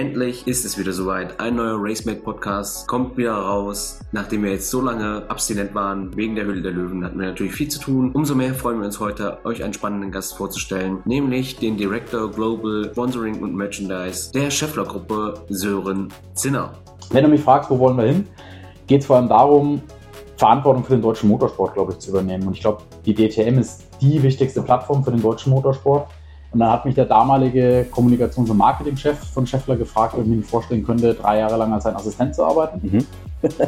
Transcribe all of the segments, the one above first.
Endlich ist es wieder soweit. Ein neuer RaceMate Podcast kommt wieder raus. Nachdem wir jetzt so lange abstinent waren wegen der Höhle der Löwen, hatten wir natürlich viel zu tun. Umso mehr freuen wir uns heute, euch einen spannenden Gast vorzustellen, nämlich den Director Global Sponsoring und Merchandise der Scheffler Gruppe Sören Zinner. Wenn du mich fragst, wo wollen wir hin, geht es vor allem darum, Verantwortung für den deutschen Motorsport, glaube ich, zu übernehmen. Und ich glaube, die DTM ist die wichtigste Plattform für den deutschen Motorsport. Und dann hat mich der damalige Kommunikations- und Marketingchef von Scheffler gefragt, ob ich mir vorstellen könnte, drei Jahre lang als sein Assistent zu arbeiten. Mhm.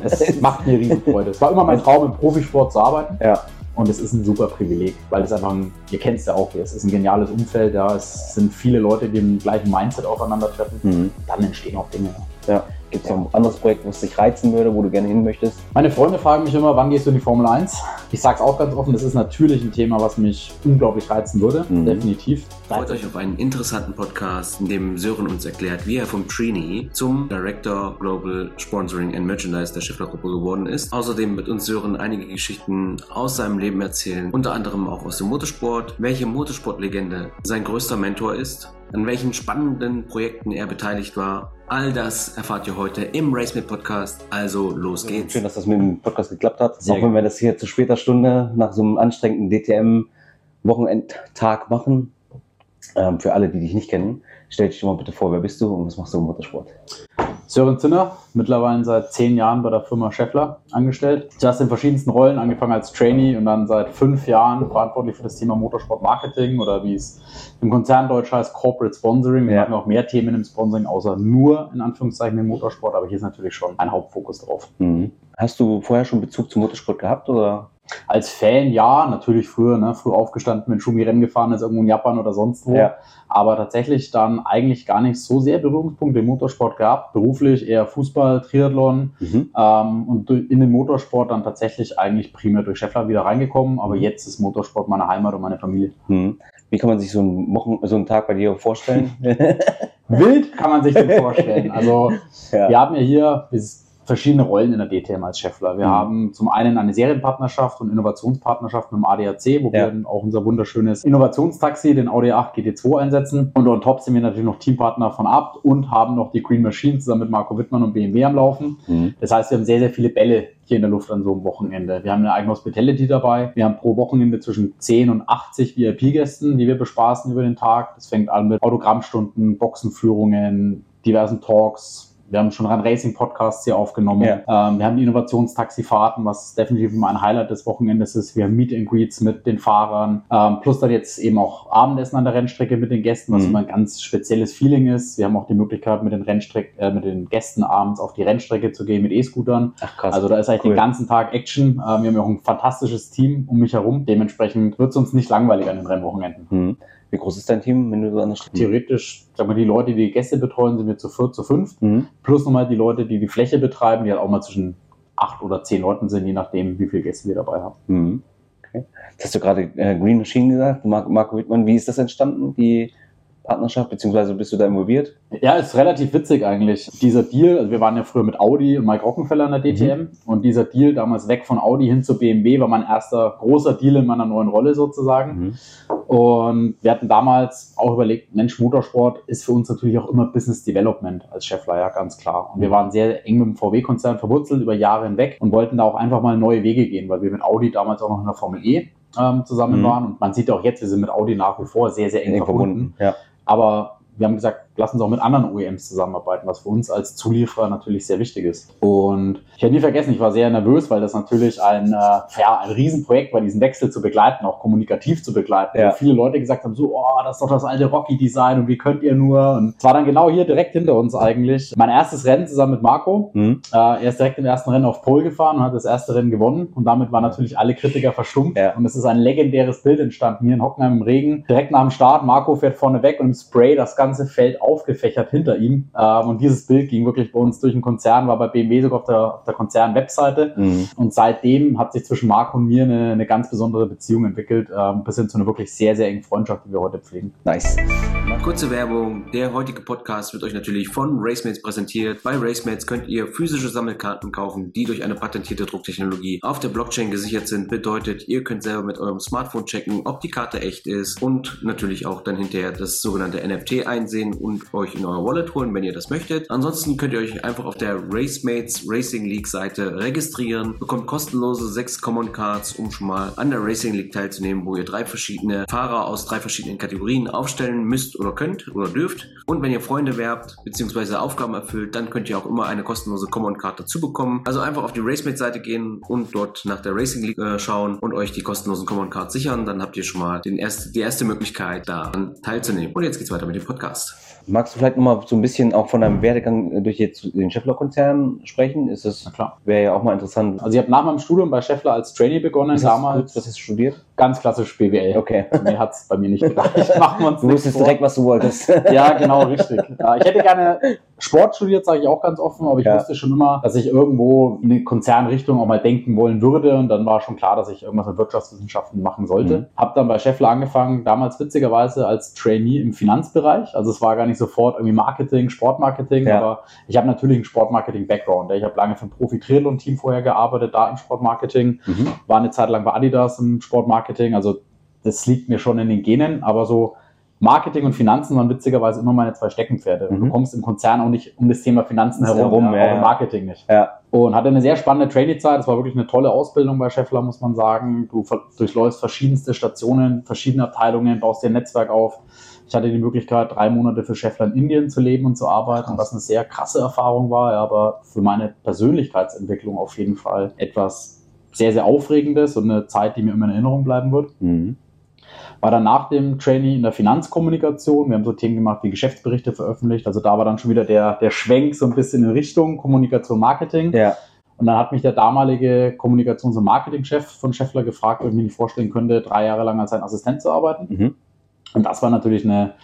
Es macht mir riesen Freude. Es war immer mein Traum, im Profisport zu arbeiten. Ja. Und es ist ein super Privileg, weil es einfach, ein, ihr kennt es ja auch, es ist ein geniales Umfeld, ja, es sind viele Leute, die im gleichen Mindset aufeinandertreffen. Mhm. Dann entstehen auch Dinge. Ja. Gibt es noch ein anderes Projekt, was dich reizen würde, wo du gerne hin möchtest? Meine Freunde fragen mich immer, wann gehst du in die Formel 1? Ich sage es auch ganz offen, das ist natürlich ein Thema, was mich unglaublich reizen würde, mhm. definitiv. Freut euch auf einen interessanten Podcast, in dem Sören uns erklärt, wie er vom Trini zum Director Global Sponsoring and Merchandise der Schiffler Gruppe geworden ist. Außerdem wird uns Sören einige Geschichten aus seinem Leben erzählen, unter anderem auch aus dem Motorsport, welche Motorsportlegende sein größter Mentor ist an welchen spannenden Projekten er beteiligt war. All das erfahrt ihr heute im RaceMate Podcast. Also los geht's. Schön, dass das mit dem Podcast geklappt hat. Sehr auch wenn wir das hier zu später Stunde nach so einem anstrengenden DTM-Wochenendtag machen. Ähm, für alle, die dich nicht kennen, stell dich mal bitte vor, wer bist du und was machst du im Motorsport? Sören Zinner, mittlerweile seit zehn Jahren bei der Firma Scheffler angestellt. Zuerst in verschiedensten Rollen, angefangen als Trainee und dann seit fünf Jahren verantwortlich für das Thema Motorsport Marketing oder wie es im Konzern Deutsch heißt Corporate Sponsoring. Wir ja. haben auch mehr Themen im Sponsoring, außer nur in Anführungszeichen im Motorsport, aber hier ist natürlich schon ein Hauptfokus drauf. Mhm. Hast du vorher schon Bezug zum Motorsport gehabt oder? Als Fan ja, natürlich früher, ne, früh aufgestanden, wenn Schumi Rennen gefahren ist, irgendwo in Japan oder sonst wo. Ja. Aber tatsächlich dann eigentlich gar nicht so sehr Berührungspunkte im Motorsport gehabt. Beruflich eher Fußball, Triathlon mhm. ähm, und in den Motorsport dann tatsächlich eigentlich primär durch Scheffler wieder reingekommen. Aber mhm. jetzt ist Motorsport meine Heimat und meine Familie. Mhm. Wie kann man sich so einen, Wochen, so einen Tag bei dir vorstellen? Wild kann man sich den vorstellen. Also ja. wir haben ja hier, verschiedene Rollen in der DTM als Chefler. Wir mhm. haben zum einen eine Serienpartnerschaft und Innovationspartnerschaft mit dem ADAC, wo ja. wir auch unser wunderschönes Innovationstaxi, den Audi 8 GT2 einsetzen. Und on top sind wir natürlich noch Teampartner von Abt und haben noch die Green Machine zusammen mit Marco Wittmann und BMW am Laufen. Mhm. Das heißt, wir haben sehr, sehr viele Bälle hier in der Luft an so einem Wochenende. Wir haben eine eigene Hospitality dabei. Wir haben pro Wochenende zwischen 10 und 80 VIP-Gästen, die wir bespaßen über den Tag. Das fängt an mit Autogrammstunden, Boxenführungen, diversen Talks, wir haben schon Run Racing Podcasts hier aufgenommen. Ja. Ähm, wir haben die Innovationstaxifahrten, was definitiv immer ein Highlight des Wochenendes ist. Wir haben Meet and Greets mit den Fahrern. Ähm, plus dann jetzt eben auch Abendessen an der Rennstrecke mit den Gästen, was mhm. immer ein ganz spezielles Feeling ist. Wir haben auch die Möglichkeit, mit den Rennstreck äh, mit den Gästen abends auf die Rennstrecke zu gehen mit E-Scootern. Also da ist eigentlich cool. den ganzen Tag Action. Äh, wir haben ja auch ein fantastisches Team um mich herum. Dementsprechend wird es uns nicht langweilig an den Rennwochenenden. Mhm. Wie groß ist dein Team, wenn du so anders Theoretisch, sag mal, die Leute, die die Gäste betreuen, sind wir zu viert, zu fünf. Mhm. Plus nochmal die Leute, die die Fläche betreiben, die halt auch mal zwischen acht oder zehn Leuten sind, je nachdem, wie viele Gäste wir dabei haben. Mhm. Okay. Jetzt hast du gerade äh, Green Machine gesagt, Marco Wittmann. Wie ist das entstanden, die Partnerschaft, beziehungsweise bist du da involviert? Ja, ist relativ witzig eigentlich. Dieser Deal, also wir waren ja früher mit Audi und Mike Rockenfeller in der DTM mhm. und dieser Deal damals weg von Audi hin zu BMW war mein erster großer Deal in meiner neuen Rolle sozusagen. Mhm. Und wir hatten damals auch überlegt, Mensch, Motorsport ist für uns natürlich auch immer Business Development als Chefleier, ganz klar. Und wir waren sehr eng mit dem VW-Konzern verwurzelt über Jahre hinweg und wollten da auch einfach mal neue Wege gehen, weil wir mit Audi damals auch noch in der Formel E ähm, zusammen mhm. waren. Und man sieht auch jetzt, wir sind mit Audi nach wie vor sehr, sehr eng, eng verbunden. verbunden. Ja. Aber wir haben gesagt, lass uns auch mit anderen OEMs zusammenarbeiten, was für uns als Zulieferer natürlich sehr wichtig ist. Und ich werde nie vergessen, ich war sehr nervös, weil das natürlich ein, äh, ja, ein Riesenprojekt war, diesen Wechsel zu begleiten, auch kommunikativ zu begleiten. Ja. viele Leute gesagt haben, so, oh, das ist doch das alte Rocky-Design und wie könnt ihr nur? Und es war dann genau hier direkt hinter uns eigentlich. Mein erstes Rennen zusammen mit Marco. Mhm. Äh, er ist direkt im ersten Rennen auf Pole gefahren und hat das erste Rennen gewonnen. Und damit waren natürlich alle Kritiker verstummt. Ja. Und es ist ein legendäres Bild entstanden hier in Hockenheim im Regen. Direkt nach dem Start, Marco fährt vorne weg und im Spray das ganze Feld auf aufgefächert hinter ihm. Ähm, und dieses Bild ging wirklich bei uns durch den Konzern, war bei BMW sogar auf der, auf der Konzern-Webseite. Mhm. Und seitdem hat sich zwischen Marco und mir eine, eine ganz besondere Beziehung entwickelt, ähm, bis hin zu einer wirklich sehr, sehr engen Freundschaft, die wir heute pflegen. Nice. Kurze Werbung. Der heutige Podcast wird euch natürlich von Racemates präsentiert. Bei Racemates könnt ihr physische Sammelkarten kaufen, die durch eine patentierte Drucktechnologie auf der Blockchain gesichert sind. Bedeutet, ihr könnt selber mit eurem Smartphone checken, ob die Karte echt ist und natürlich auch dann hinterher das sogenannte NFT einsehen und und euch in euer Wallet holen, wenn ihr das möchtet. Ansonsten könnt ihr euch einfach auf der Racemates Racing League Seite registrieren, bekommt kostenlose sechs Common Cards, um schon mal an der Racing League teilzunehmen, wo ihr drei verschiedene Fahrer aus drei verschiedenen Kategorien aufstellen müsst oder könnt oder dürft. Und wenn ihr Freunde werbt bzw. Aufgaben erfüllt, dann könnt ihr auch immer eine kostenlose Common Card dazu bekommen. Also einfach auf die Racemates Seite gehen und dort nach der Racing League äh, schauen und euch die kostenlosen Common Cards sichern. Dann habt ihr schon mal erste, die erste Möglichkeit, daran teilzunehmen. Und jetzt geht's weiter mit dem Podcast. Magst du vielleicht nochmal so ein bisschen auch von deinem Werdegang durch jetzt den Scheffler-Konzern sprechen? Ist das, wäre ja auch mal interessant. Also ich habe nach meinem Studium bei Scheffler als Trainee begonnen, Was damals was hast du studiert? Ganz klassisch BWL. Okay. Mehr hat es bei mir nicht gedacht. Machen wir uns Du wusstest direkt, was du wolltest. Ja, genau, richtig. Ja, ich hätte gerne Sport studiert, sage ich auch ganz offen, aber ich Ja. wusste schon immer, dass ich irgendwo in eine Konzernrichtung auch mal denken wollen würde und dann war schon klar, dass ich irgendwas mit Wirtschaftswissenschaften machen sollte. Mhm. Hab dann bei Scheffler angefangen, damals witzigerweise als Trainee im Finanzbereich. Also es war gar nicht sofort irgendwie Marketing, Sportmarketing, Ja. aber ich habe natürlich einen Sportmarketing-Background. Ich habe lange für ein Profi-Triathlon-Team vorher gearbeitet, da im Sportmarketing Mhm. war eine Zeit lang bei Adidas im Sportmarketing, also das liegt mir schon in den Genen, aber so Marketing und Finanzen waren witzigerweise immer meine zwei Steckenpferde. Mhm. du kommst im Konzern auch nicht um das Thema Finanzen Das herum, herum, ja, auch im. Marketing nicht. Ja. Und hatte eine sehr spannende Trainee-Zeit. Es war wirklich eine tolle Ausbildung bei Scheffler, muss man sagen. Du durchläufst verschiedenste Stationen, verschiedene Abteilungen, baust dir ein Netzwerk auf. Ich hatte die Möglichkeit, drei Monate für Scheffler in Indien zu leben und zu arbeiten, was eine sehr krasse Erfahrung war, aber für meine Persönlichkeitsentwicklung auf jeden Fall etwas sehr, sehr Aufregendes und eine Zeit, die mir immer in Erinnerung bleiben wird. Mhm. War dann nach dem Trainee in der Finanzkommunikation. Wir haben so Themen gemacht wie Geschäftsberichte veröffentlicht. Also da war dann schon wieder der, der Schwenk so ein bisschen in Richtung Kommunikation, Marketing. Ja. Und dann hat mich der damalige Kommunikations- und Marketingchef von Scheffler gefragt, ob ich mir nicht vorstellen könnte, drei Jahre lang als sein Assistent zu arbeiten. Mhm. Und das war natürlich eine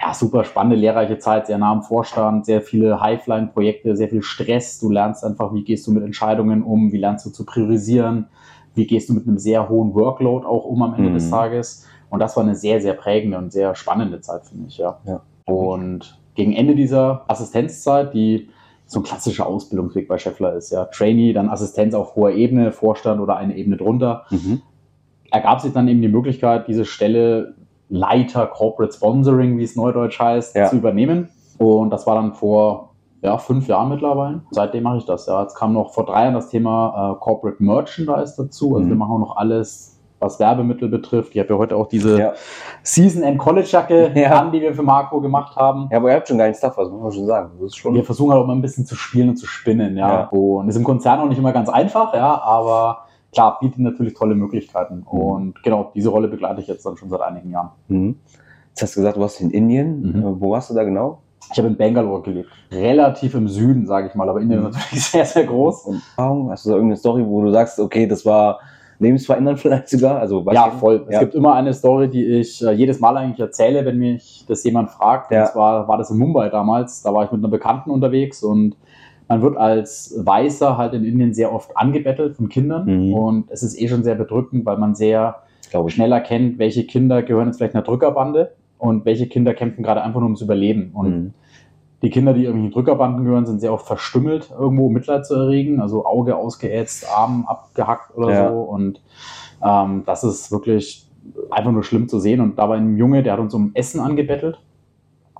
ja, super spannende, lehrreiche Zeit, sehr nah am Vorstand, sehr viele Highflying-Projekte, sehr viel Stress. Du lernst einfach, wie gehst du mit Entscheidungen um, wie lernst du zu priorisieren, wie gehst du mit einem sehr hohen Workload auch um am Ende Mhm. des Tages. Und das war eine sehr, sehr prägende und sehr spannende Zeit für mich, ja. Ja. Und gegen Ende dieser Assistenzzeit, die so ein klassischer Ausbildungsweg bei Scheffler ist, ja, Trainee, dann Assistenz auf hoher Ebene, Vorstand oder eine Ebene drunter, Mhm. ergab sich dann eben die Möglichkeit, diese Stelle Leiter Corporate Sponsoring, wie es neudeutsch heißt, Ja. zu übernehmen. Und das war dann vor ja, fünf Jahren mittlerweile. Seitdem mache ich das. Ja. Jetzt kam noch vor drei Jahren das Thema äh, Corporate Merchandise dazu. Also Mhm. wir machen auch noch alles, was Werbemittel betrifft. Ich habe ja heute auch diese Ja. Season End College Jacke Ja. an, die wir für Marco gemacht haben. ja, aber ihr habt schon geilen Stuff, was muss man schon sagen. Schon. Wir versuchen halt auch mal ein bisschen zu spielen und zu spinnen, ja. Ja. Und ist im Konzern auch nicht immer ganz einfach, ja, aber klar, bietet natürlich tolle Möglichkeiten. Mhm. Und genau, diese Rolle begleite ich jetzt dann schon seit einigen Jahren. Mhm. Jetzt hast du gesagt, du warst in Indien. Mhm. Äh, Wo warst du da genau? Ich habe in Bangalore gelebt. Relativ im Süden, sage ich mal, aber Indien Mhm. ist natürlich sehr, sehr groß. Und? Hast du da irgendeine Story, wo du sagst, okay, das war lebensverändernd vielleicht sogar? Also, Ja, voll. Es Ja. gibt immer eine Story, die ich äh, jedes Mal eigentlich erzähle, wenn mich das jemand fragt. Ja. Und zwar war das in Mumbai damals. Da war ich mit einer Bekannten unterwegs und man wird als Weißer halt in Indien sehr oft angebettelt von Kindern. Mhm. Und es ist eh schon sehr bedrückend, weil man sehr schnell erkennt, welche Kinder gehören jetzt vielleicht einer Drückerbande und welche Kinder kämpfen gerade einfach nur ums Überleben. Und Mhm. die Kinder, die irgendwie in Drückerbanden gehören, sind sehr oft verstümmelt, irgendwo Mitleid zu erregen, also Auge ausgeätzt, Arm abgehackt oder Ja. so. Und ähm, das ist wirklich einfach nur schlimm zu sehen. Und da war ein Junge, der hat uns um Essen angebettelt,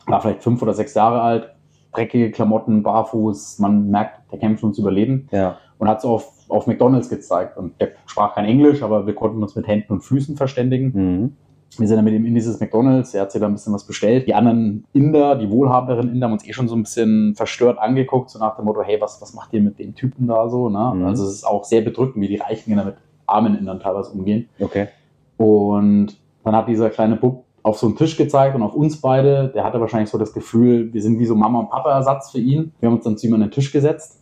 war vielleicht fünf oder sechs Jahre alt, dreckige Klamotten, barfuß, man merkt, der kämpft ums Überleben Ja. und hat es auf, auf McDonalds gezeigt. Und der sprach kein Englisch, aber wir konnten uns mit Händen und Füßen verständigen. Mhm. Wir sind dann mit ihm in dieses McDonalds, er hat sich da ein bisschen was bestellt. Die anderen Inder, die wohlhabenderen Inder, haben uns eh schon so ein bisschen verstört angeguckt, so nach dem Motto, hey, was, was macht ihr mit dem Typen da so? Ne? Mhm. Also es ist auch sehr bedrückend, wie die reichen Inder mit armen Indern teilweise umgehen. Okay. Und dann hat dieser kleine Bub auf so einen Tisch gezeigt und auf uns beide. Der hatte wahrscheinlich so das Gefühl, wir sind wie so Mama- und Papa-Ersatz für ihn. Wir haben uns dann zu ihm an den Tisch gesetzt.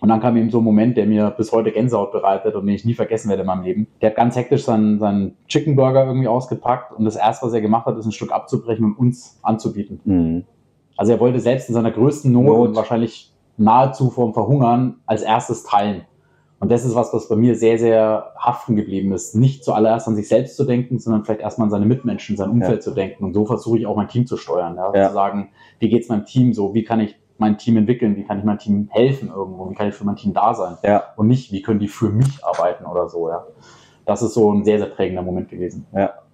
Und dann kam ihm so ein Moment, der mir bis heute Gänsehaut bereitet und den ich nie vergessen werde in meinem Leben. Der hat ganz hektisch seinen, seinen Chicken Burger irgendwie ausgepackt und das erste, was er gemacht hat, ist ein Stück abzubrechen und uns anzubieten. Mhm. Also er wollte selbst in seiner größten Not, Not. und wahrscheinlich nahezu vorm Verhungern als erstes teilen. Und das ist was, was bei mir sehr, sehr haften geblieben ist. Nicht zuallererst an sich selbst zu denken, sondern vielleicht erstmal an seine Mitmenschen, sein Umfeld Ja. zu denken. Und so versuche ich auch mein Team zu steuern. Ja? Ja. Zu sagen, wie geht's meinem Team so? Wie kann ich mein Team entwickeln? Wie kann ich meinem Team helfen irgendwo? Wie kann ich für mein Team da sein? Ja. Und nicht, wie können die für mich arbeiten oder so, ja. Das ist so ein sehr, sehr prägender Moment gewesen.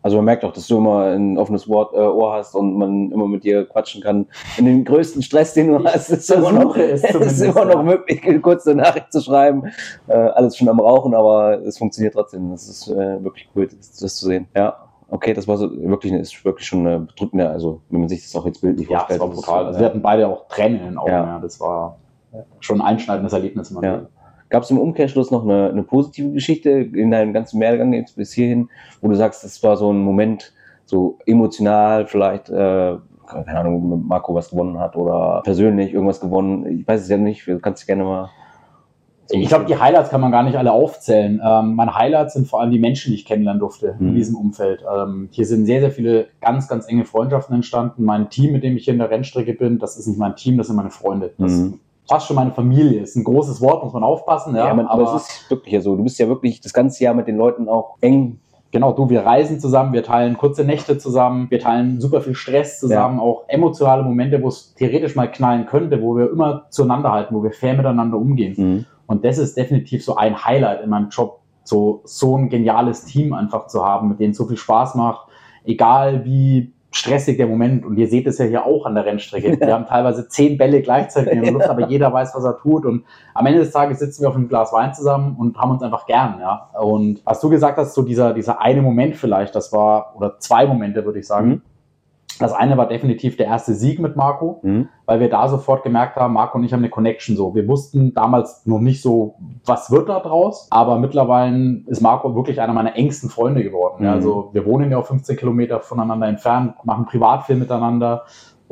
Also man merkt auch, dass du immer ein offenes Wort, äh, Ohr hast und man immer mit dir quatschen kann. In dem größten Stress, den du Ich hast, ist immer noch, es ist zumindest, immer noch ja. möglich, eine kurze Nachricht zu schreiben. Äh, alles schon am Rauchen, aber es funktioniert trotzdem. Das ist äh, wirklich cool, das, das zu sehen. Ja. Okay, das war so wirklich, ist wirklich schon eine bedrückende, also wenn man sich das auch jetzt bildlich Ja, das vorstellt. war das ist, brutal. Also wir äh, hatten beide auch Tränen in den Augen. Ja. Ja. Das war schon ein einschneidendes Erlebnis. Ja. Gab es im Umkehrschluss noch eine, eine positive Geschichte in deinem ganzen Werdegang jetzt bis hierhin, wo du sagst, das war so ein Moment, so emotional vielleicht, äh, keine Ahnung, Marco was gewonnen hat oder persönlich irgendwas gewonnen. Ich weiß es ja nicht, du kannst gerne mal. so Ich glaube, die Highlights kann man gar nicht alle aufzählen. Ähm, meine Highlights sind vor allem die Menschen, die ich kennenlernen durfte in Mhm. diesem Umfeld. Ähm, hier sind sehr, sehr viele ganz, ganz enge Freundschaften entstanden. Mein Team, mit dem ich hier in der Rennstrecke bin, das ist nicht mein Team, das sind meine Freunde. Das Mhm. Fast schon meine Familie. Ist ein großes Wort, muss man aufpassen. Ja, Ja, man, aber, es ist wirklich ja so. Du bist ja wirklich das ganze Jahr mit den Leuten auch eng. Genau, du, wir reisen zusammen, wir teilen kurze Nächte zusammen, wir teilen super viel Stress zusammen, auch emotionale Momente, wo es theoretisch mal knallen könnte, wo wir immer zueinander halten, wo wir fair miteinander umgehen. Mhm. Und das ist definitiv so ein Highlight in meinem Job, so, so ein geniales Team einfach zu haben, mit denen es so viel Spaß macht, egal wie stressig der Moment. Und ihr seht es ja hier auch an der Rennstrecke. Wir haben teilweise zehn Bälle gleichzeitig in der Luft, aber jeder weiß, was er tut. Und am Ende des Tages sitzen wir auf einem Glas Wein zusammen und haben uns einfach gern. Ja. Und was du gesagt hast, so dieser, dieser eine Moment vielleicht, das war, oder zwei Momente, würde ich sagen. Mhm. Das eine war definitiv der erste Sieg mit Marco Mhm. weil wir da sofort gemerkt haben, Marco und ich haben eine Connection so. Wir wussten damals noch nicht so, was wird da draus, aber mittlerweile ist Marco wirklich einer meiner engsten Freunde geworden. Mhm. also wir wohnen ja auch 15 Kilometer voneinander entfernt, machen Privatfilm miteinander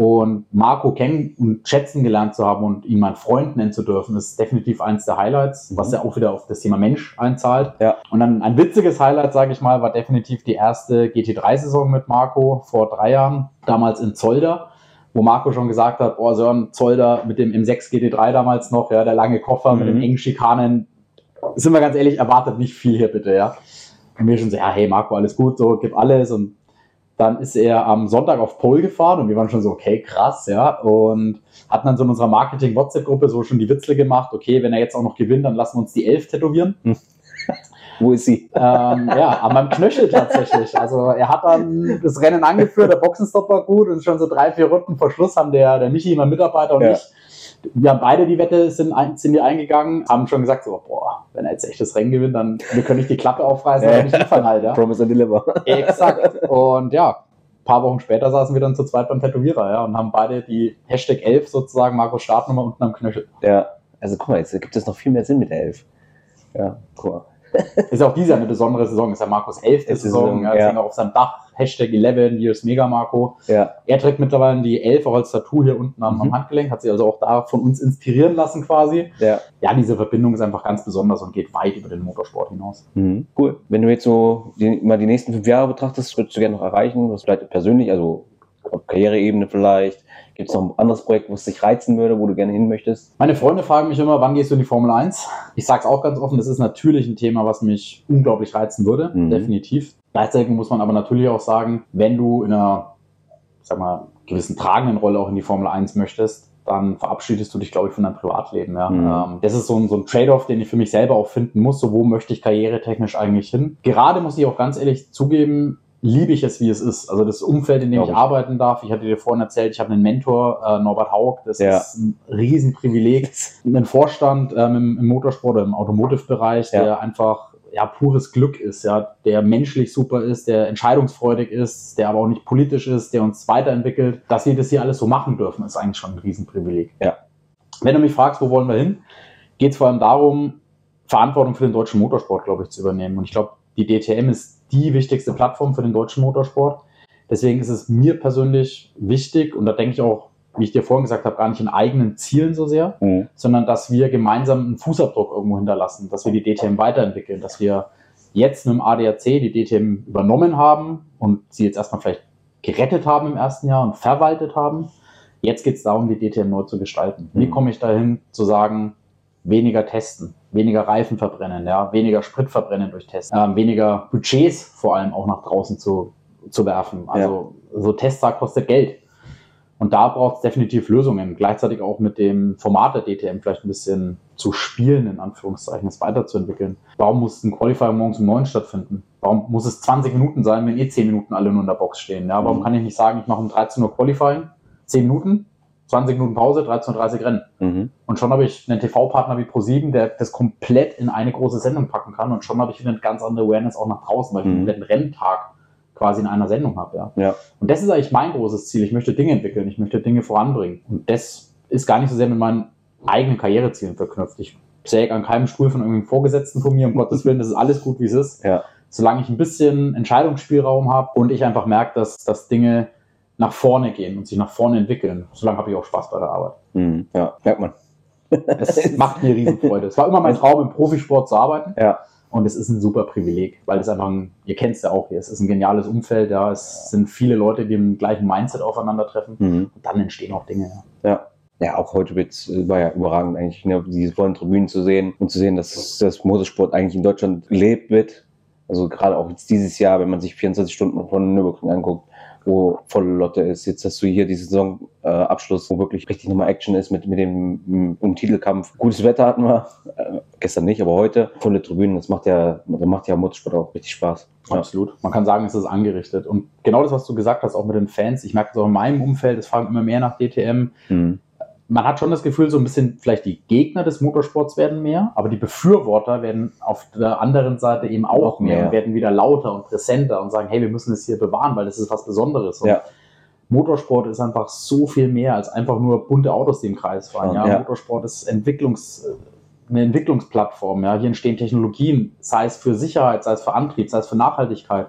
und Marco kennen und schätzen gelernt zu haben und ihn meinen Freund nennen zu dürfen, ist definitiv eins der Highlights, was ja auch wieder auf das Thema Mensch einzahlt. Ja. Und dann ein witziges Highlight, sage ich mal, war definitiv die erste GT3-Saison mit Marco vor drei Jahren, damals in Zolder wo Marco schon gesagt hat, oh Sören Zolder mit dem M6 GT3 damals noch, ja, der lange Koffer mit Mhm. den engen Schikanen, sind wir ganz ehrlich, erwartet nicht viel hier bitte, ja. Und wir schon so, ja, hey Marco, alles gut, so, gib alles und dann ist er am Sonntag auf Pole gefahren und wir waren schon so, okay, krass, ja, und hatten dann so in unserer Marketing-WhatsApp-Gruppe so schon die Witzel gemacht, okay, wenn er jetzt auch noch gewinnt, dann lassen wir uns die 11 tätowieren. Wo ist sie? Ähm, ja, an meinem Knöchel tatsächlich. Also er hat dann das Rennen angeführt, der Boxenstopp war gut und schon so drei, vier Runden vor Schluss haben der, der Michi, mein Mitarbeiter und Ja. ich, wir haben beide die Wette, sind, sind wir eingegangen, haben schon gesagt, so, boah, wenn er jetzt echt das Rennen gewinnt, dann wir können nicht die Klappe aufreißen, aber nicht liefern halt, ja. Promise and Deliver. Exakt. Und ja, ein paar Wochen später saßen wir dann zu zweit beim Tätowierer, ja, und haben beide die Hashtag 11 sozusagen, Markus Startnummer unten am Knöchel. Ja, also guck mal, jetzt gibt es noch viel mehr Sinn mit der Elf. Ja, guck mal. Ist auch diese eine besondere Saison, ist ja Markus 11. Elfte Saison, Saison, ja, ja. auch auf seinem Dach, Hashtag 11, Years Mega Marco. Ja, Er trägt mittlerweile die 11 auch als Tattoo hier unten am, Mhm. am Handgelenk, hat sich also auch da von uns inspirieren lassen quasi. ja. Ja, diese Verbindung ist einfach ganz besonders und geht weit über den Motorsport hinaus. Mhm. Cool. Wenn du jetzt so die, mal die nächsten fünf Jahre betrachtest, würdest du gerne noch erreichen? Was vielleicht persönlich, also auf Karriereebene vielleicht? Gibt es noch ein anderes Projekt, was dich reizen würde, wo du gerne hin möchtest? Meine Freunde fragen mich immer, wann gehst du in die Formel 1? Ich sage es auch ganz offen, das ist natürlich ein Thema, was mich unglaublich reizen würde, Mhm. definitiv. Gleichzeitig muss man aber natürlich auch sagen, wenn du in einer, sag mal, gewissen tragenden Rolle auch in die Formel 1 möchtest, dann verabschiedest du dich, glaube ich, von deinem Privatleben. Ja. Mhm. Ähm, das ist so ein, so ein Trade-off, den ich für mich selber auch finden muss. So, wo möchte ich karrieretechnisch eigentlich hin? Gerade muss ich auch ganz ehrlich zugeben, liebe ich es, wie es ist. Also das Umfeld, in dem Glaub ich arbeiten darf. Ich hatte dir vorhin erzählt, ich habe einen Mentor, äh, Norbert Haug. Das Ja. ist ein Riesenprivileg. Einen Vorstand ähm, im, im Motorsport oder im Automotive-Bereich, Ja. der einfach ja, pures Glück ist, ja, der menschlich super ist, der entscheidungsfreudig ist, der aber auch nicht politisch ist, der uns weiterentwickelt. Dass wir das hier alles so machen dürfen, ist eigentlich schon ein Riesenprivileg. Ja. Wenn du mich fragst, wo wollen wir hin, geht es vor allem darum, Verantwortung für den deutschen Motorsport, glaube ich, zu übernehmen. Und ich glaube, die DTM ist die wichtigste Plattform für den deutschen Motorsport. Deswegen ist es mir persönlich wichtig, und da denke ich auch, wie ich dir vorhin gesagt habe, gar nicht in eigenen Zielen so sehr, Mhm. sondern dass wir gemeinsam einen Fußabdruck irgendwo hinterlassen, dass wir die DTM weiterentwickeln, dass wir jetzt mit dem ADAC die DTM übernommen haben und sie jetzt erstmal vielleicht gerettet haben im ersten Jahr und verwaltet haben. Jetzt geht es darum, die DTM neu zu gestalten. Wie Mhm. komme ich dahin zu sagen, weniger testen, weniger Reifen verbrennen, ja, weniger Sprit verbrennen durch Tests, ähm, weniger Budgets vor allem auch nach draußen zu, zu werfen. Also so Testtag kostet Geld. Und da braucht es definitiv Lösungen. Gleichzeitig auch mit dem Format der DTM vielleicht ein bisschen zu spielen, in Anführungszeichen, es weiterzuentwickeln. Warum muss ein Qualifier morgens um neun stattfinden? Warum muss es 20 Minuten sein, wenn eh 10 Minuten alle nur in der Box stehen? Ja, warum mhm. kann ich nicht sagen, ich mache um 13 Uhr Qualifying, 10 Minuten, 20 Minuten Pause, 13.30 Uhr Rennen. Mhm. Und schon habe ich einen TV-Partner wie Pro7, der das komplett in eine große Sendung packen kann. Und schon habe ich wieder eine ganz andere Awareness auch nach draußen, weil ich mhm. einen Renntag quasi in einer Sendung habe. Ja. ja. Und das ist eigentlich mein großes Ziel. Ich möchte Dinge entwickeln, ich möchte Dinge voranbringen. Und das ist gar nicht so sehr mit meinen eigenen Karrierezielen verknüpft. Ich säge an keinem Stuhl von irgendeinem Vorgesetzten von mir, um Gottes Willen, das ist alles gut, wie es ist. Ja. Solange ich ein bisschen Entscheidungsspielraum habe und ich einfach merke, dass, dass Dinge nach vorne gehen und sich nach vorne entwickeln. Solange habe ich auch Spaß bei der Arbeit. Mhm, ja, merkt man. Es macht mir Riesenfreude. Es war immer mein Traum, im Profisport zu arbeiten. Ja. Und es ist ein super Privileg, weil es einfach ein, ihr kennt es ja auch hier, es ist ein geniales Umfeld, ja, es sind viele Leute, die im gleichen Mindset aufeinandertreffen mhm. und dann entstehen auch Dinge. Ja. ja. Ja, auch heute wird's, war ja überragend eigentlich, ne, diese vollen Tribünen zu sehen und zu sehen, dass das Motorsport eigentlich in Deutschland lebt wird. Also gerade auch jetzt dieses Jahr, wenn man sich 24 Stunden von Nürburgring anguckt, wo volle Lotte ist. Jetzt hast du hier diesen Saisonabschluss, äh, wo wirklich richtig nochmal Action ist mit, mit dem um Titelkampf. Gutes Wetter hatten wir, äh, gestern nicht, aber heute. Volle Tribünen, das macht ja, das macht ja Motorsport auch richtig Spaß. Absolut. Man kann sagen, es ist angerichtet. Und genau das, was du gesagt hast, auch mit den Fans, ich merke das auch in meinem Umfeld, es fragen immer mehr nach DTM. Mhm man hat schon das Gefühl, so ein bisschen vielleicht die Gegner des Motorsports werden mehr, aber die Befürworter werden auf der anderen Seite eben auch, mehr, mehr, und werden wieder lauter und präsenter und sagen, hey, wir müssen es hier bewahren, weil das ist was Besonderes. Ja. Motorsport ist einfach so viel mehr als einfach nur bunte Autos, die im Kreis fahren. Ja, ja. Motorsport ist Entwicklungs, eine Entwicklungsplattform. Ja, hier entstehen Technologien, sei es für Sicherheit, sei es für Antrieb, sei es für Nachhaltigkeit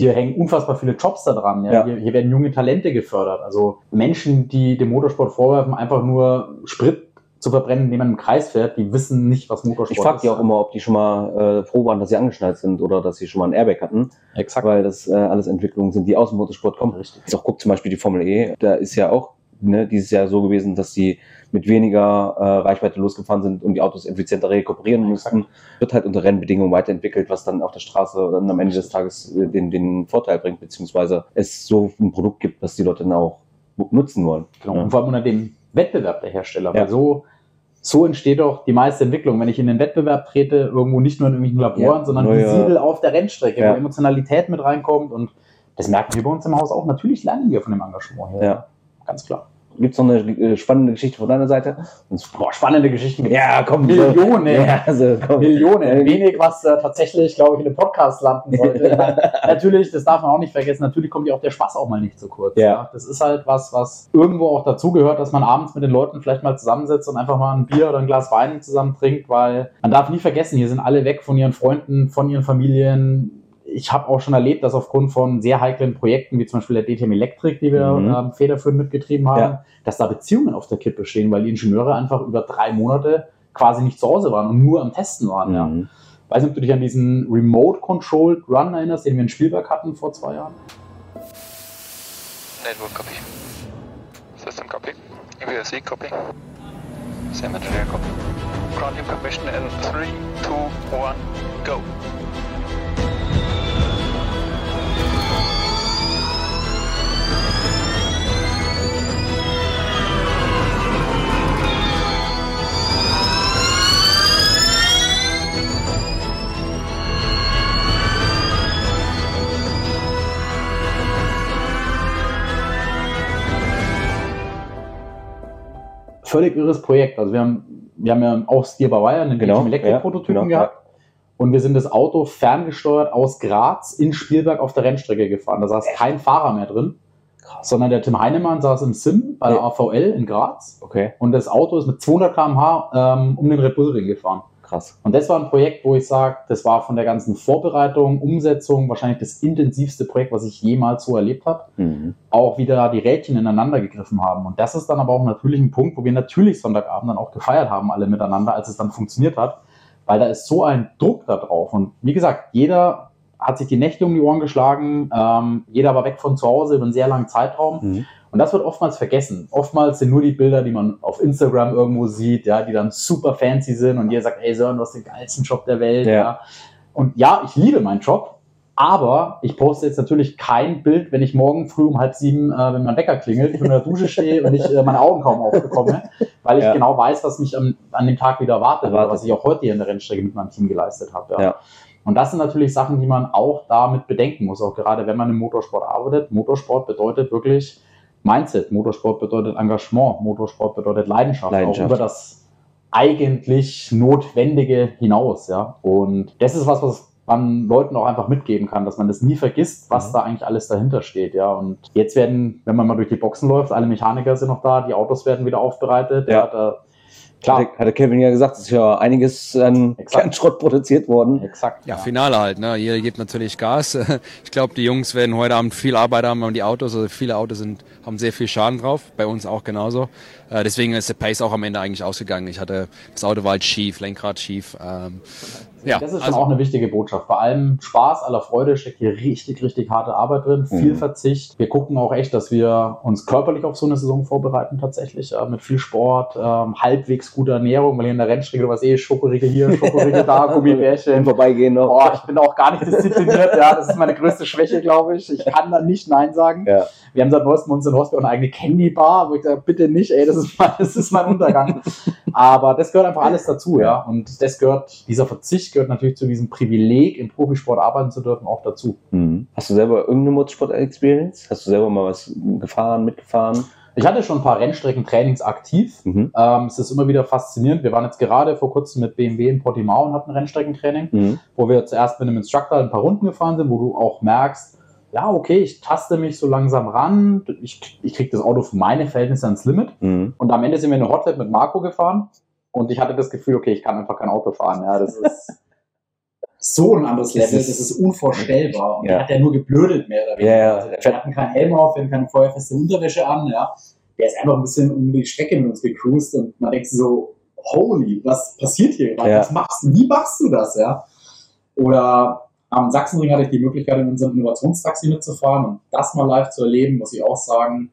hier hängen unfassbar viele Jobs da dran. Ja? ja. Hier, hier, werden junge Talente gefördert. Also Menschen, die dem Motorsport vorwerfen, einfach nur Sprit zu verbrennen, indem man im Kreis fährt, die wissen nicht, was Motorsport ist. Ich frage die auch immer, ob die schon mal äh, froh waren, dass sie angeschnallt sind oder dass sie schon mal ein Airbag hatten. Exakt. Weil das äh, alles Entwicklungen sind, die aus dem Motorsport kommen. Richtig. Ich auch guck zum Beispiel die Formel E, da ist ja auch ne, dieses Jahr so gewesen, dass sie mit weniger äh, Reichweite losgefahren sind und die Autos effizienter rekuperieren mussten, wird halt unter Rennbedingungen weiterentwickelt, was dann auf der Straße dann am Ende des Tages äh, den, den Vorteil bringt, beziehungsweise es so ein Produkt gibt, was die Leute dann auch nutzen wollen. Genau. Ja. Und vor allem unter dem Wettbewerb der Hersteller, ja. weil so so entsteht auch die meiste Entwicklung. Wenn ich in den Wettbewerb trete, irgendwo nicht nur in irgendwelchen Laboren, ja, sondern visibel auf der Rennstrecke, wo Emotionalität mit reinkommt und das merken wir bei uns im Haus auch. Natürlich lernen wir von dem Engagement hier. Ja. Ganz klar. Gibt es noch eine äh, spannende Geschichte von deiner Seite? Boah, spannende Geschichten. Ja, komm, Millionen. Ja, also, komm. Millionen. Wenig, was äh, tatsächlich, glaube ich, in einem Podcast landen sollte. meine, natürlich, das darf man auch nicht vergessen, natürlich kommt ja auch der Spaß auch mal nicht zu kurz. Ja. ja. Das ist halt was, was irgendwo auch dazugehört, dass man abends mit den Leuten vielleicht mal zusammensetzt und einfach mal ein Bier oder ein Glas Wein zusammen trinkt, weil man darf nie vergessen, hier sind alle weg von ihren Freunden, von ihren Familien, ich habe auch schon erlebt, dass aufgrund von sehr heiklen Projekten, wie zum Beispiel der DTM Electric, die wir mhm. ähm, federführend mitgetrieben haben, ja. dass da Beziehungen auf der Kippe stehen, weil die Ingenieure einfach über drei Monate quasi nicht zu Hause waren und nur am Testen waren. Mhm. Ja. Weiß nicht, ob du dich an diesen Remote-Controlled Run erinnerst, den wir in Spielberg hatten vor zwei Jahren. Network copy. System copy. UVSC copy. Same engineer copy. Grounding permission in 3, 2, 1, go. Völlig irres Projekt. Also wir haben, wir haben ja auch Steer by Wire, einen genau, Elektro-Prototypen ja, genau, gehabt. Ja. Und wir sind das Auto ferngesteuert aus Graz in Spielberg auf der Rennstrecke gefahren. Da saß kein Fahrer mehr drin, Krass. sondern der Tim Heinemann saß im Sim bei der AVL in Graz. Okay. Und das Auto ist mit 200 km/h ähm, um den Red Bull Ring gefahren. Krass. Und das war ein Projekt, wo ich sage, das war von der ganzen Vorbereitung, Umsetzung wahrscheinlich das intensivste Projekt, was ich jemals so erlebt habe. Mhm. Auch wieder die Rädchen ineinander gegriffen haben. Und das ist dann aber auch natürlich ein Punkt, wo wir natürlich Sonntagabend dann auch gefeiert haben, alle miteinander, als es dann funktioniert hat. Weil da ist so ein Druck da drauf. Und wie gesagt, jeder hat sich die Nächte um die Ohren geschlagen, ähm, jeder war weg von zu Hause über einen sehr langen Zeitraum. Mhm. Und das wird oftmals vergessen. Oftmals sind nur die Bilder, die man auf Instagram irgendwo sieht, ja, die dann super fancy sind und jeder sagt, ey Sören, du hast den geilsten Job der Welt. Ja. ja. Und ja, ich liebe meinen Job, Aber ich poste jetzt natürlich kein Bild, wenn ich morgen früh um halb sieben, äh, wenn mein Wecker klingelt, ich in der Dusche stehe und ich äh, meine Augen kaum aufbekomme, weil ich Ja. genau weiß, was mich am, an dem Tag wieder erwartet, oder Erwartet. was ich auch heute hier in der Rennstrecke mit meinem Team geleistet habe. Ja. Ja. Und das sind natürlich Sachen, die man auch damit bedenken muss, auch gerade wenn man im Motorsport arbeitet. Motorsport bedeutet wirklich Mindset, Motorsport bedeutet Engagement, Motorsport bedeutet Leidenschaft, Leidenschaft. auch über das eigentlich Notwendige hinaus. Ja. Und das ist was, was man Leuten auch einfach mitgeben kann, dass man das nie vergisst, was Mhm. da eigentlich alles dahinter steht. Ja. Und jetzt werden, wenn man mal durch die Boxen läuft, alle Mechaniker sind noch da, die Autos werden wieder aufbereitet. Ja. da, klar, Hatte, hatte Kevin ja gesagt, es ist ja einiges an Exakt. Kernschrott produziert worden. exakt. Ja, Finale halt, ne? Jeder gibt natürlich Gas. Ich glaube, die Jungs werden heute Abend viel Arbeit haben an die Autos. Also viele Autos sind, haben sehr viel Schaden drauf. Bei uns auch genauso. Äh, deswegen ist der Pace auch am Ende eigentlich ausgegangen. Ich hatte, das Auto war halt schief, Lenkrad schief. Ja, das ist schon also, auch eine wichtige Botschaft. Bei allem Spaß, aller Freude steckt hier richtig, richtig harte Arbeit drin, viel Mhm. Verzicht. Wir gucken auch echt, dass wir uns körperlich auf so eine Saison vorbereiten, tatsächlich. Äh, mit viel Sport, ähm, halbwegs guter Ernährung, weil hier in der Rennstrecke, du weißt eh, Schokoriegel hier, Schokoriegel da, Gummibärchen. Vorbeigehen noch. Boah, ich bin auch gar nicht diszipliniert, ja. Das ist meine größte Schwäche, glaube ich. Ich kann da nicht Nein sagen. Ja. Wir haben seit neuestem uns in Horstberg eine eigene Candy-Bar, wo ich sage, bitte nicht, ey, das ist mein, das ist mein Untergang. Aber das gehört einfach alles dazu, ja. Und das gehört, dieser Verzicht gehört natürlich zu diesem Privileg, im Profisport arbeiten zu dürfen, auch dazu. Mhm. Hast du selber irgendeine Motorsport-Experience? Hast du selber mal was gefahren, mitgefahren? Ich hatte schon ein paar Rennstreckentrainings aktiv. Mhm. Ähm, es ist immer wieder faszinierend. Wir waren jetzt gerade vor kurzem mit BMW in Portimao und hatten ein Rennstreckentraining. Mhm. wo wir zuerst mit einem Instructor ein paar Runden gefahren sind, wo du auch merkst, ja, okay, ich taste mich so langsam ran, ich, ich kriege das Auto für meine Verhältnisse ans Limit. Mhm. Und am Ende sind wir eine Hotlap mit Marco gefahren und ich hatte das Gefühl, okay, ich kann einfach kein Auto fahren. Ja, das ist so ein anderes Level, ist- das ist unvorstellbar. Und Ja. der hat ja nur geblödelt, mehr oder weniger. Ja, ja. Also, wir hatten keinen Helm auf, wir hatten keine feuerfeste Unterwäsche an, ja. Der ist einfach ein bisschen um die Strecke mit uns gecruised und man denkt sich so, holy, was passiert hier gerade? Ja. Was machst du? Wie machst du das, ja? Oder am Sachsenring hatte ich die Möglichkeit, in unserem Innovationstaxi mitzufahren und das mal live zu erleben, muss ich auch sagen,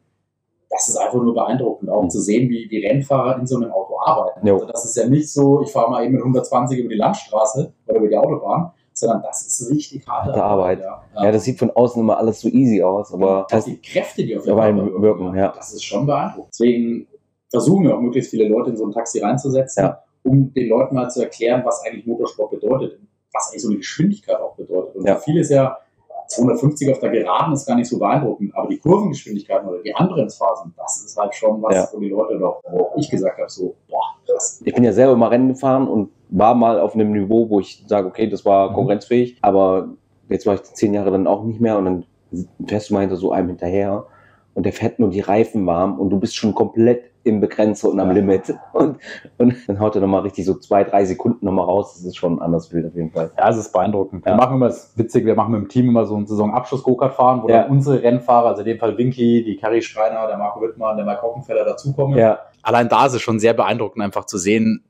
das ist einfach nur beeindruckend, auch Mhm. zu sehen, wie die Rennfahrer in so einem Auto arbeiten. Jo. Also das ist ja nicht so, ich fahre mal eben mit 120 über die Landstraße oder über die Autobahn, sondern das ist richtig harte Harte Arbeit. Ja, Ja, das sieht von außen immer alles so easy aus, aber auch die Kräfte, die auf Aber Körper ein Wirken, ja. Das ist schon beeindruckend. Deswegen versuchen wir auch möglichst viele Leute in so ein Taxi reinzusetzen, Ja. um den Leuten mal zu erklären, was eigentlich Motorsport bedeutet, was eigentlich so eine Geschwindigkeit auch bedeutet. Und für viele ist ja 250 auf der Geraden ist gar nicht so beeindruckend, aber die Kurvengeschwindigkeiten oder die Anbremsphasen, das ist halt schon was, Ja. wo die Leute doch, wo ich gesagt habe, so, boah, krass. ich bin ja selber mal Rennen gefahren und war mal auf einem Niveau, wo ich sage, okay, das war Mhm. konkurrenzfähig, aber jetzt war ich zehn Jahre dann auch nicht mehr und dann fährst du mal hinter so einem hinterher und der fährt nur die Reifen warm und du bist schon komplett im Begrenzer und am Ja. Limit und, und dann haut er nochmal richtig so zwei, drei Sekunden nochmal raus, das ist schon ein anderes Bild auf jeden Fall. Ja, es ist beeindruckend. Wir Ja. machen immer, es witzig, wir machen mit dem Team immer so einen Saisonabschluss-Go-Kart fahren, wo Ja. dann unsere Rennfahrer, also in dem Fall Winky, die Carrie Schreiner, der Marco Wittmann, der Mike Hockenfeller dazukommen. Ja, allein da ist es schon sehr beeindruckend, einfach zu sehen,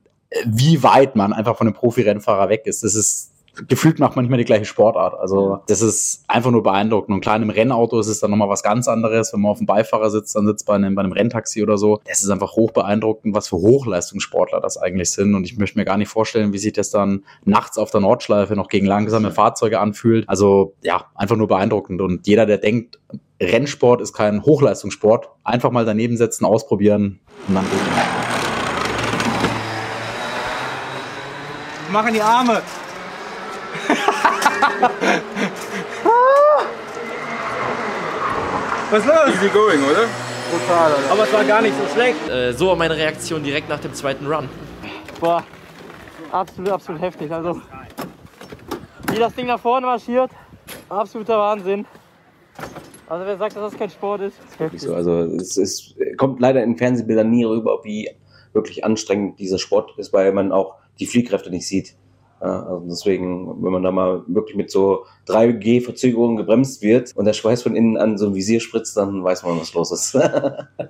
wie weit man einfach von einem Profi-Rennfahrer weg ist. Das ist gefühlt macht man nicht mehr die gleiche Sportart. Also das ist einfach nur beeindruckend. Und klar, in einem Rennauto ist es dann nochmal was ganz anderes. Wenn man auf dem Beifahrer sitzt, dann sitzt bei einem, bei einem Renntaxi oder so. Das ist einfach hoch beeindruckend, was für Hochleistungssportler das eigentlich sind. Und ich möchte mir gar nicht vorstellen, wie sich das dann nachts auf der Nordschleife noch gegen langsame Fahrzeuge anfühlt. Also ja, einfach nur beeindruckend. Und jeder, der denkt, Rennsport ist kein Hochleistungssport, einfach mal daneben setzen, ausprobieren und dann gut. Machen die Arme. Was ist los? Easy going, oder? Total, Alter. Aber es war gar nicht so schlecht. Äh, so war meine Reaktion direkt nach dem zweiten Run. Boah, absolut, absolut heftig. Also, wie das Ding nach vorne marschiert, absoluter Wahnsinn. Also, wer sagt, dass das kein Sport ist, ist heftig. so, also es ist, kommt leider in Fernsehbildern nie rüber, wie wirklich anstrengend dieser Sport ist, weil man auch die Fliehkräfte nicht sieht. Ja, also deswegen, wenn man da mal wirklich mit so 3G-Verzögerungen gebremst wird und der Schweiß von innen an so ein Visier spritzt, dann weiß man, was los ist.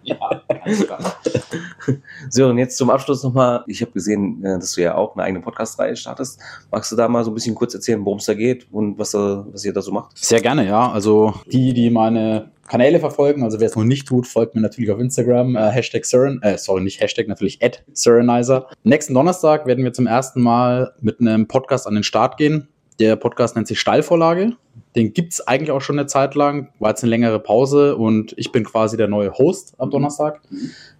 Ja, ganz klar. so, und jetzt zum Abschluss nochmal. Ich habe gesehen, äh, dass du ja auch eine eigene Podcast-Reihe startest. Magst du da mal so ein bisschen kurz erzählen, worum es da geht und was, da, was ihr da so macht? Sehr gerne, ja. Also die, die meine Kanäle verfolgen, also wer es noch nicht tut, folgt mir natürlich auf Instagram, äh, Hashtag Seren, äh, sorry, nicht Hashtag, natürlich at Serenizer. Nächsten Donnerstag werden wir zum ersten Mal mit einem Podcast an den Start gehen. Der Podcast nennt sich Steilvorlage. Den gibt es eigentlich auch schon eine Zeit lang, war jetzt eine längere Pause und ich bin quasi der neue Host am Donnerstag.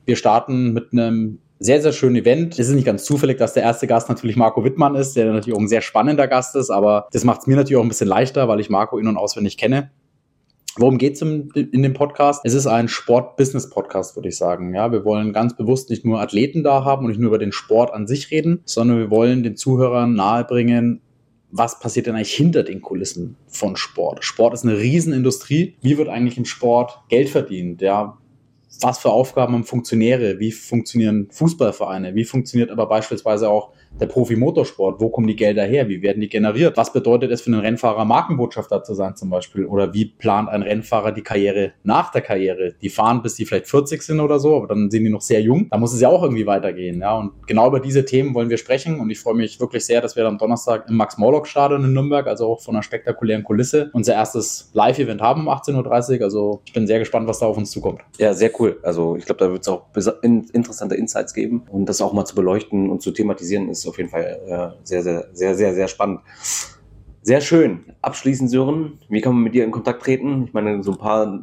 Wir starten mit einem sehr, sehr schönen Event. Es ist nicht ganz zufällig, dass der erste Gast natürlich Marco Wittmann ist, der natürlich auch ein sehr spannender Gast ist, aber das macht es mir natürlich auch ein bisschen leichter, weil ich Marco in- und auswendig kenne. Worum geht es in, dem Podcast? Es ist ein Sport-Business-Podcast, würde ich sagen. Ja, wir wollen ganz bewusst nicht nur Athleten da haben und nicht nur über den Sport an sich reden, sondern wir wollen den Zuhörern nahebringen, was passiert denn eigentlich hinter den Kulissen von Sport? Sport ist eine Riesenindustrie. Wie wird eigentlich im Sport Geld verdient? Ja, was für Aufgaben haben Funktionäre? Wie funktionieren Fußballvereine? Wie funktioniert aber beispielsweise auch der Profi-Motorsport, wo kommen die Gelder her? Wie werden die generiert? Was bedeutet es für einen Rennfahrer, Markenbotschafter zu sein zum Beispiel? Oder wie plant ein Rennfahrer die Karriere nach der Karriere? Die fahren, bis die vielleicht 40 sind oder so, aber dann sind die noch sehr jung. Da muss es ja auch irgendwie weitergehen. Ja? Und genau über diese Themen wollen wir sprechen. Und ich freue mich wirklich sehr, dass wir am Donnerstag im Max-Morlock-Stadion in Nürnberg, also auch von einer spektakulären Kulisse, unser erstes Live-Event haben um 18.30 Uhr. Also ich bin sehr gespannt, was da auf uns zukommt. Ja, sehr cool. Also ich glaube, da wird es auch interessante Insights geben. Und das auch mal zu beleuchten und zu thematisieren, ist auf jeden Fall äh, sehr, sehr, sehr, sehr, sehr spannend. Sehr schön. Abschließend, Sören, wie kann man mit dir in Kontakt treten? Ich meine, so ein paar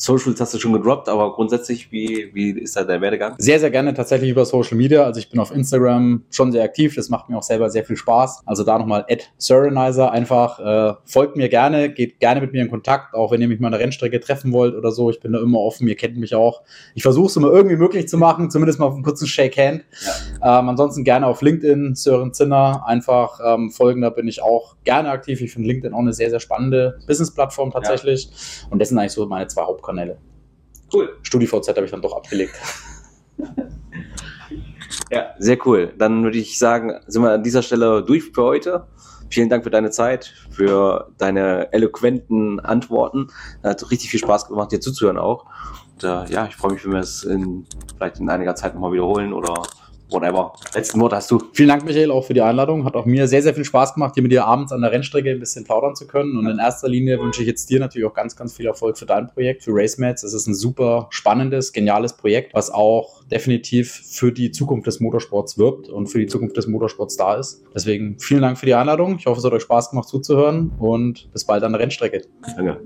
Socials hast du schon gedroppt, aber grundsätzlich, wie, wie ist da dein Werdegang? Sehr, sehr gerne tatsächlich über Social Media. Also ich bin auf Instagram schon sehr aktiv. Das macht mir auch selber sehr viel Spaß. Also da nochmal at Surrenizer. Einfach äh, folgt mir gerne, geht gerne mit mir in Kontakt, auch wenn ihr mich mal eine Rennstrecke treffen wollt oder so. Ich bin da immer offen. Ihr kennt mich auch. Ich versuche es immer irgendwie möglich zu machen, zumindest mal auf einen kurzen Shake Hand. Ja. Ähm, ansonsten gerne auf LinkedIn, Sören Zinner. Einfach ähm, folgen, da bin ich auch gerne aktiv. Ich finde LinkedIn auch eine sehr, sehr spannende Business-Plattform tatsächlich. Ja. Und das sind eigentlich so meine zwei Hauptkanäle. Kanäle. Cool. StudiVZ habe ich dann doch abgelegt. ja, sehr cool. Dann würde ich sagen, sind wir an dieser Stelle durch für heute. Vielen Dank für deine Zeit, für deine eloquenten Antworten. Hat richtig viel Spaß gemacht, dir zuzuhören auch. Und, äh, ja, ich freue mich, wenn wir es in, vielleicht in einiger Zeit nochmal wiederholen oder whatever. Letzten Wort hast du. Vielen Dank, Michael, auch für die Einladung. Hat auch mir sehr, sehr viel Spaß gemacht, hier mit dir abends an der Rennstrecke ein bisschen plaudern zu können. Und in erster Linie wünsche ich jetzt dir natürlich auch ganz, ganz viel Erfolg für dein Projekt, für RaceMats. Es ist ein super spannendes, geniales Projekt, was auch definitiv für die Zukunft des Motorsports wirbt und für die Zukunft des Motorsports da ist. Deswegen vielen Dank für die Einladung. Ich hoffe, es hat euch Spaß gemacht zuzuhören und bis bald an der Rennstrecke. Danke.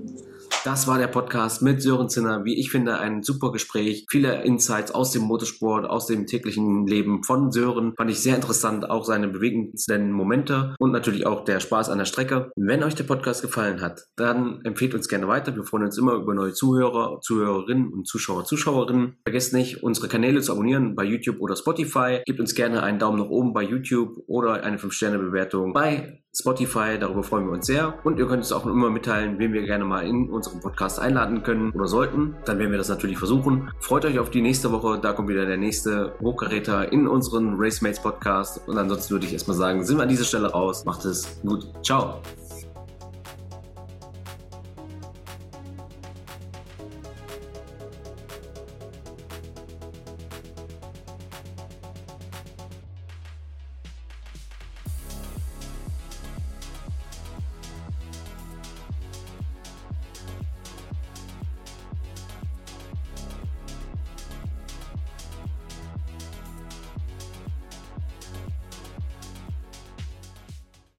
Das war der Podcast mit Sören Zinner. Wie ich finde, ein super Gespräch. Viele Insights aus dem Motorsport, aus dem täglichen Leben von Sören. Fand ich sehr interessant. Auch seine bewegenden Momente und natürlich auch der Spaß an der Strecke. Wenn euch der Podcast gefallen hat, dann empfehlt uns gerne weiter. Wir freuen uns immer über neue Zuhörer, Zuhörerinnen und Zuschauer, Zuschauerinnen. Vergesst nicht, unsere Kanäle zu abonnieren bei YouTube oder Spotify. Gebt uns gerne einen Daumen nach oben bei YouTube oder eine 5-Sterne-Bewertung bei Spotify, darüber freuen wir uns sehr. Und ihr könnt uns auch immer mitteilen, wen wir gerne mal in unseren Podcast einladen können oder sollten. Dann werden wir das natürlich versuchen. Freut euch auf die nächste Woche, da kommt wieder der nächste Hochkaräter in unseren Racemates Podcast. Und ansonsten würde ich erstmal sagen, sind wir an dieser Stelle raus. Macht es gut. Ciao.